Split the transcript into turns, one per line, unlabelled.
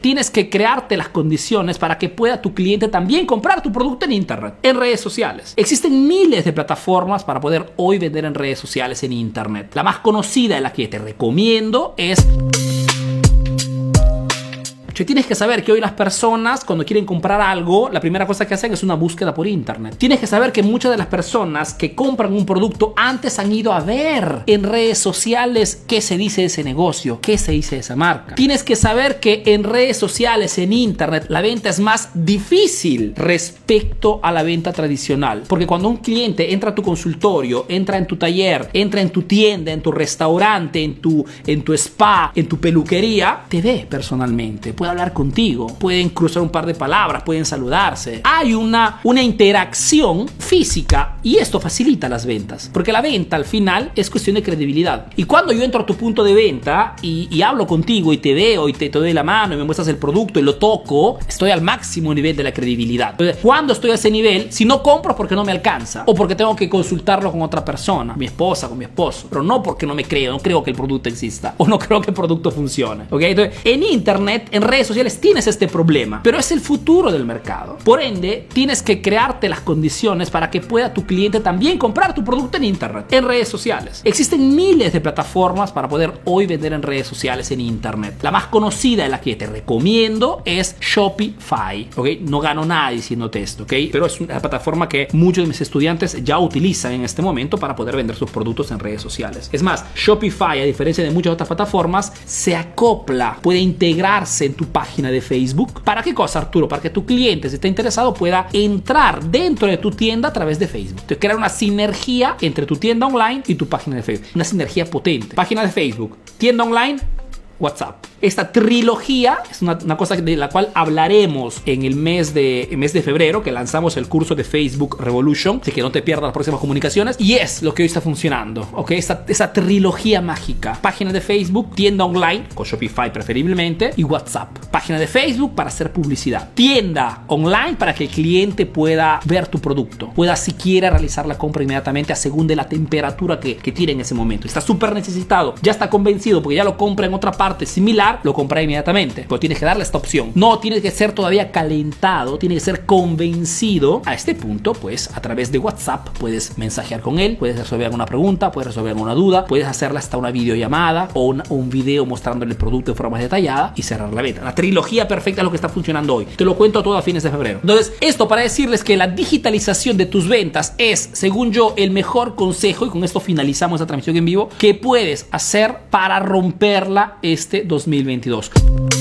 Tienes que crearte las condiciones para que pueda tu cliente también comprar tu producto en Internet, en redes sociales. Existen miles de plataformas para poder hoy vender en redes sociales en Internet. La más conocida la que te recomiendo es tienes que saber que hoy las personas cuando quieren comprar algo, la primera cosa que hacen es una búsqueda por internet. Tienes que saber que muchas de las personas que compran un producto antes han ido a ver en redes sociales qué se dice ese negocio, qué se dice esa marca. Tienes que saber que en redes sociales, en internet, la venta es más difícil respecto a la venta tradicional. Porque cuando un cliente entra a tu consultorio, entra en tu taller, entra en tu tienda, en tu restaurante, en tu, en tu spa, en tu peluquería, te ve personalmente hablar contigo, pueden cruzar un par de palabras, pueden saludarse. Hay una, una interacción física y esto facilita las ventas, porque la venta al final es cuestión de credibilidad. Y cuando yo entro a tu punto de venta y, hablo contigo y te veo y te, te, doy la mano y me muestras el producto y lo toco, estoy al máximo nivel de la credibilidad. Entonces, cuando estoy a ese nivel, si no compro porque no me alcanza o porque tengo que consultarlo con otra persona, mi esposa, con mi esposo, pero no porque no me creo, no creo que el producto exista o no creo que el producto funcione. ¿ok? Entonces, en internet, en redes sociales tienes este problema, pero es el futuro del mercado. Por ende, tienes que crearte las condiciones para que pueda tu cliente también comprar tu producto en internet, en redes sociales. Existen miles de plataformas para poder hoy vender en redes sociales en internet. La más conocida la que te recomiendo es Shopify, ¿ok? No gano nada diciéndote esto, ¿ok? Pero es una plataforma que muchos de mis estudiantes ya utilizan en este momento para poder vender sus productos en redes sociales. Es más, Shopify, a diferencia de muchas otras plataformas, se acopla, puede integrarse en tu página de Facebook. ¿Para qué cosa, Arturo? Para que tu cliente, si está interesado, pueda entrar dentro de tu tienda a través de Facebook. Te crea una sinergia entre tu tienda online y tu página de Facebook. Una sinergia potente. Página de Facebook, tienda online, WhatsApp. Esta trilogía es una, cosa de la cual hablaremos en el mes de, mes de febrero, que lanzamos el curso de Facebook Revolution, así que no te pierdas las próximas comunicaciones. Y es lo que hoy está funcionando, ¿ok? Esa, esa trilogía mágica. Página de Facebook, tienda online, con Shopify preferiblemente, y WhatsApp. Página de Facebook para hacer publicidad. Tienda online para que el cliente pueda ver tu producto, pueda siquiera realizar la compra inmediatamente a según de la temperatura que, que tiene en ese momento. Está súper necesitado, ya está convencido porque ya lo compra en otra parte similar lo compra inmediatamente. Pero tienes que darle esta opción. No tienes que ser todavía calentado, tiene que ser convencido. A este punto, pues a través de WhatsApp puedes mensajear con él, puedes resolver alguna pregunta, puedes resolver alguna duda, puedes hacerle hasta una videollamada o un video mostrándole el producto de forma más detallada y cerrar la venta. La trilogía perfecta es lo que está funcionando hoy. Te lo cuento todo a fines de febrero. Entonces, esto para decirles que la digitalización de tus ventas es, según yo, el mejor consejo, y con esto finalizamos la transmisión en vivo, que puedes hacer para romperla este 2020 2022.